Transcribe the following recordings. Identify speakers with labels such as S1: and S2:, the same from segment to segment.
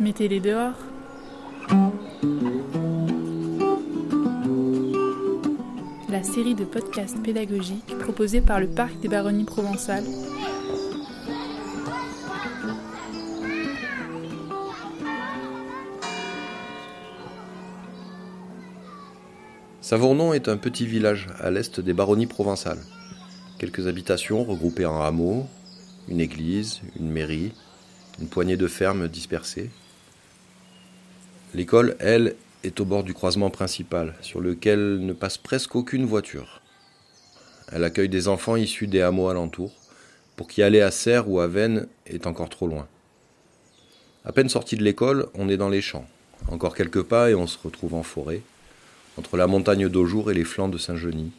S1: Mettez-les dehors. La série de podcasts pédagogiques proposée par le Parc des Baronnies provençales
S2: Savournon est un petit village à l'est des Baronnies provençales. Quelques habitations regroupées en hameaux, une église, une mairie, une poignée de fermes dispersées. L'école, elle, est au bord du croisement principal, sur lequel ne passe presque aucune voiture. Elle accueille des enfants issus des hameaux alentours, pour qui aller à Serres ou à Vennes est encore trop loin. À peine sorti de l'école, on est dans les champs. Encore quelques pas et on se retrouve en forêt, entre la montagne d'Aujour et les flancs de Saint-Genis.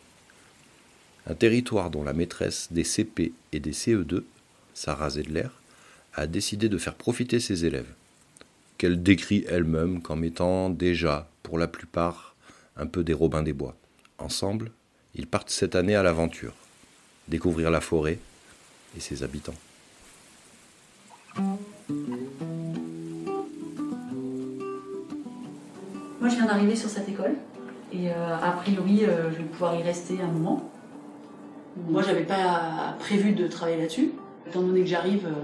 S2: Un territoire dont la maîtresse des CP et des CE2, Sarah Zedler, a décidé de faire profiter ses élèves, qu'elle décrit elle-même comme étant déjà, pour la plupart, un peu des Robins des Bois. Ensemble, ils partent cette année à l'aventure, découvrir la forêt et ses habitants.
S3: Moi, je viens d'arriver sur cette école et euh, a priori, euh, je vais pouvoir y rester un moment. Moi, j'avais pas prévu de travailler là-dessus. Étant donné que j'arrive, euh,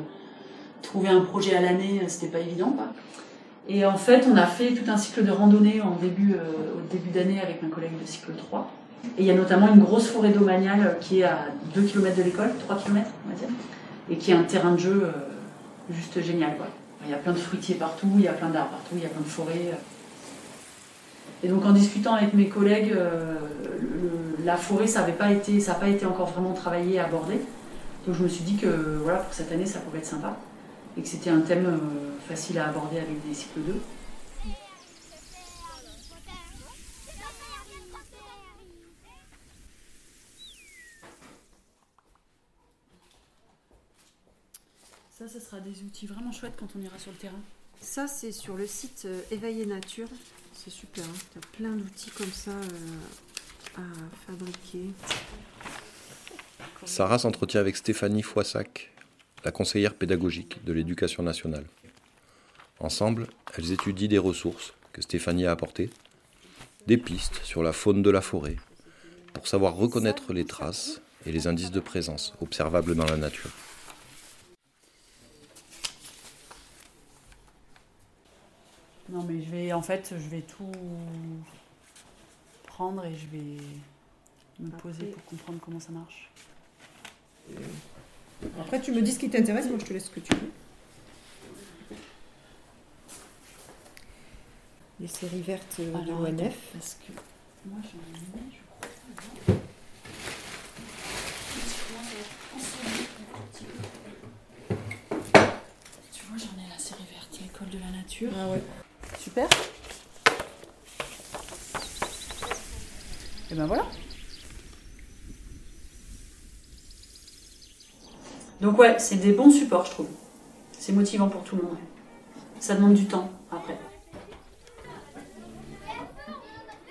S3: trouver un projet à l'année, c'était pas évident. Et en fait, on a fait tout un cycle de randonnée en début, au début d'année avec un collègue de cycle 3. Et il y a notamment une grosse forêt domaniale qui est à 2 km de l'école, 3 km, on va dire, et qui est un terrain de jeu juste génial. Il y a plein de fruitiers partout, il y a plein d'arbres partout, il y a plein de forêts. Et donc en discutant avec mes collègues, euh, la forêt, ça n'a pas, été, pas été encore vraiment travaillé, abordé. Donc je me suis dit que voilà, pour cette année, ça pourrait être sympa. Et que c'était un thème euh, facile à aborder avec des cycles 2. Ça, ce sera des outils vraiment chouettes quand on ira sur le terrain.
S4: Ça, c'est sur le site euh, Éveiller Nature. C'est super, hein. tu as plein d'outils comme ça euh, à fabriquer.
S2: Sarah s'entretient avec Stéphanie Foissac, la conseillère pédagogique de l'éducation nationale. Ensemble, elles étudient des ressources que Stéphanie a apportées, des pistes sur la faune de la forêt, pour savoir reconnaître les traces et les indices de présence observables dans la nature.
S3: Non, mais je vais, en fait, je vais tout prendre et je vais me poser pour comprendre comment ça marche.
S4: Après, tu me dis ce qui t'intéresse, moi je te laisse ce que tu veux. Les séries vertes de
S3: Alors,
S4: l'ONF.
S3: Parce que moi j'en ai mis, je crois. Tu vois, j'en ai la série verte, l'école de la nature.
S4: Ah ouais.
S3: Super. Et ben voilà. Donc ouais, c'est des bons supports, je trouve. C'est motivant pour tout le monde. Ça demande du temps après.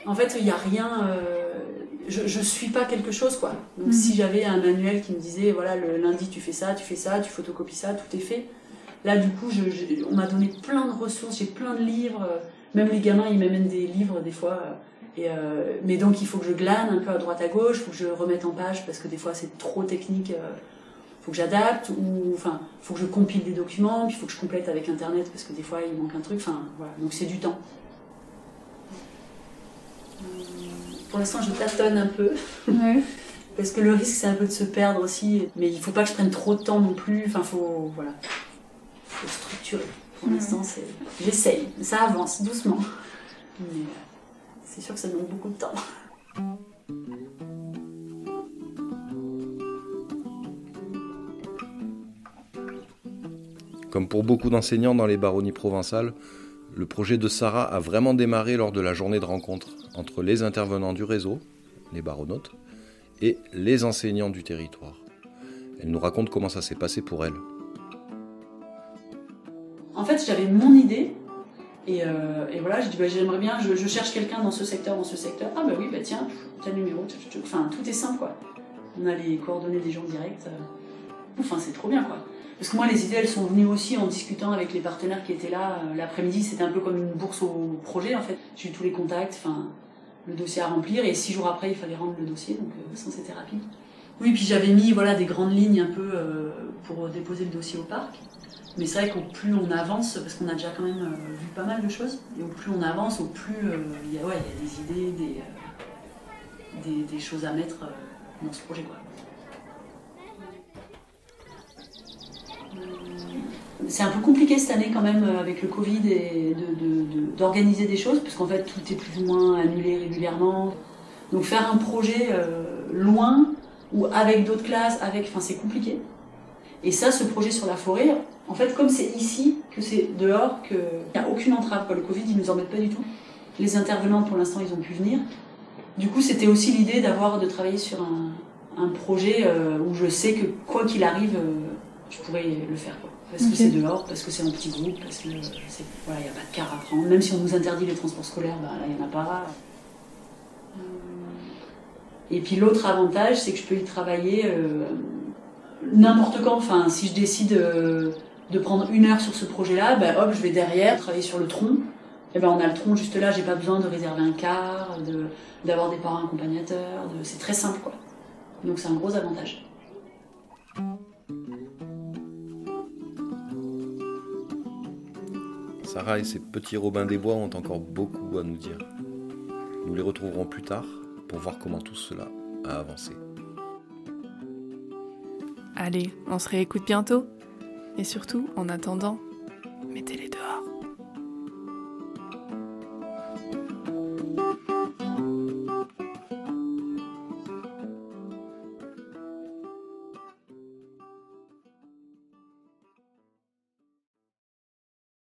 S3: En fait, il n'y a rien. euh, je, je suis pas quelque chose, quoi. Donc si j'avais un manuel qui me disait, voilà, le lundi tu fais ça, tu fais ça, tu photocopies ça, tout est fait. Là, du coup, je- je- on m'a donné plein de ressources, j'ai plein de livres. euh, Même les gamins, ils m'amènent des livres des fois. euh, Et euh, mais donc, il faut que je glane un peu à droite à gauche, il faut que je remette en page parce que des fois, c'est trop technique. euh, faut que j'adapte ou enfin faut que je compile des documents puis il faut que je complète avec internet parce que des fois il manque un truc enfin voilà. Donc c'est du temps. Euh, pour l'instant je tâtonne un peu. Parce que le risque c'est un peu de se perdre aussi. Mais il faut pas que je prenne trop de temps non plus. Enfin faut voilà. Faut structurer. Pour l'instant c'est j'essaye. Ça avance doucement. Mais euh, c'est sûr que ça demande beaucoup de temps
S2: Comme pour beaucoup d'enseignants dans les baronnies provençales, le projet de Sarah a vraiment démarré lors de la journée de rencontre entre les intervenants du réseau, les baronnautes, et les enseignants du territoire. Elle nous raconte comment ça s'est passé pour elle.
S3: En fait, j'avais mon idée. Et, euh, voilà, je dis, bah, j'aimerais bien, je, cherche quelqu'un dans ce secteur, dans ce secteur. Ah bah oui, bah tiens, numéro, tch, tch, tch. enfin tout est simple quoi. On a les coordonnées des gens directs. euh. Enfin, c'est trop bien quoi. Parce que moi, les idées, elles sont venues aussi en discutant avec les partenaires qui étaient là. Euh, L'après-midi, c'était un peu comme une bourse au projet, en fait. J'ai eu tous les contacts, enfin, le dossier à remplir, et six jours après, il fallait rendre le dossier, donc euh, ça, c'était rapide. Oui, puis j'avais mis voilà, des grandes lignes un peu euh, pour déposer le dossier au parc. Mais c'est vrai qu'au plus on avance, parce qu'on a déjà quand même euh, vu pas mal de choses, et au plus on avance, au plus euh, il y, a, des idées, des, euh, des, des choses à mettre euh, dans ce projet. Quoi. C'est un peu compliqué cette année quand même euh, avec le Covid et d'organiser des choses, parce qu'en fait tout est plus ou moins annulé régulièrement. Donc faire un projet euh, loin ou avec d'autres classes, avec, enfin c'est compliqué. Et ça, ce projet sur la forêt, en fait, comme c'est ici, que c'est dehors, qu'il n'y a aucune entrave, quoi. le Covid, il nous embête pas du tout. Les intervenants, pour l'instant, ils ont pu venir. Du coup, c'était aussi l'idée d'avoir, de travailler sur un, projet euh, où je sais que quoi qu'il arrive, je pourrais le faire. Quoi. Parce que c'est dehors, parce que c'est en petit groupe, parce que c'est- voilà, il n'y a pas de car à prendre. Même si on nous interdit les transports scolaires, bah, là, il n'y en a pas. Et puis l'autre avantage, c'est que je peux y travailler euh, n'importe quand. Enfin, si je décide euh, de prendre une heure sur ce projet-là, ben hop, je vais derrière travailler sur le tronc. Et ben on a le tronc juste là. J'ai pas besoin de réserver un car, de d'avoir des parents accompagnateurs. De... C'est très simple, quoi. Donc c'est un gros avantage.
S2: Sarah et ses petits Robins des Bois ont encore beaucoup à nous dire. Nous les retrouverons plus tard pour voir comment tout cela a avancé.
S1: Allez, on se réécoute bientôt. Et surtout, en attendant, mettez-les dehors.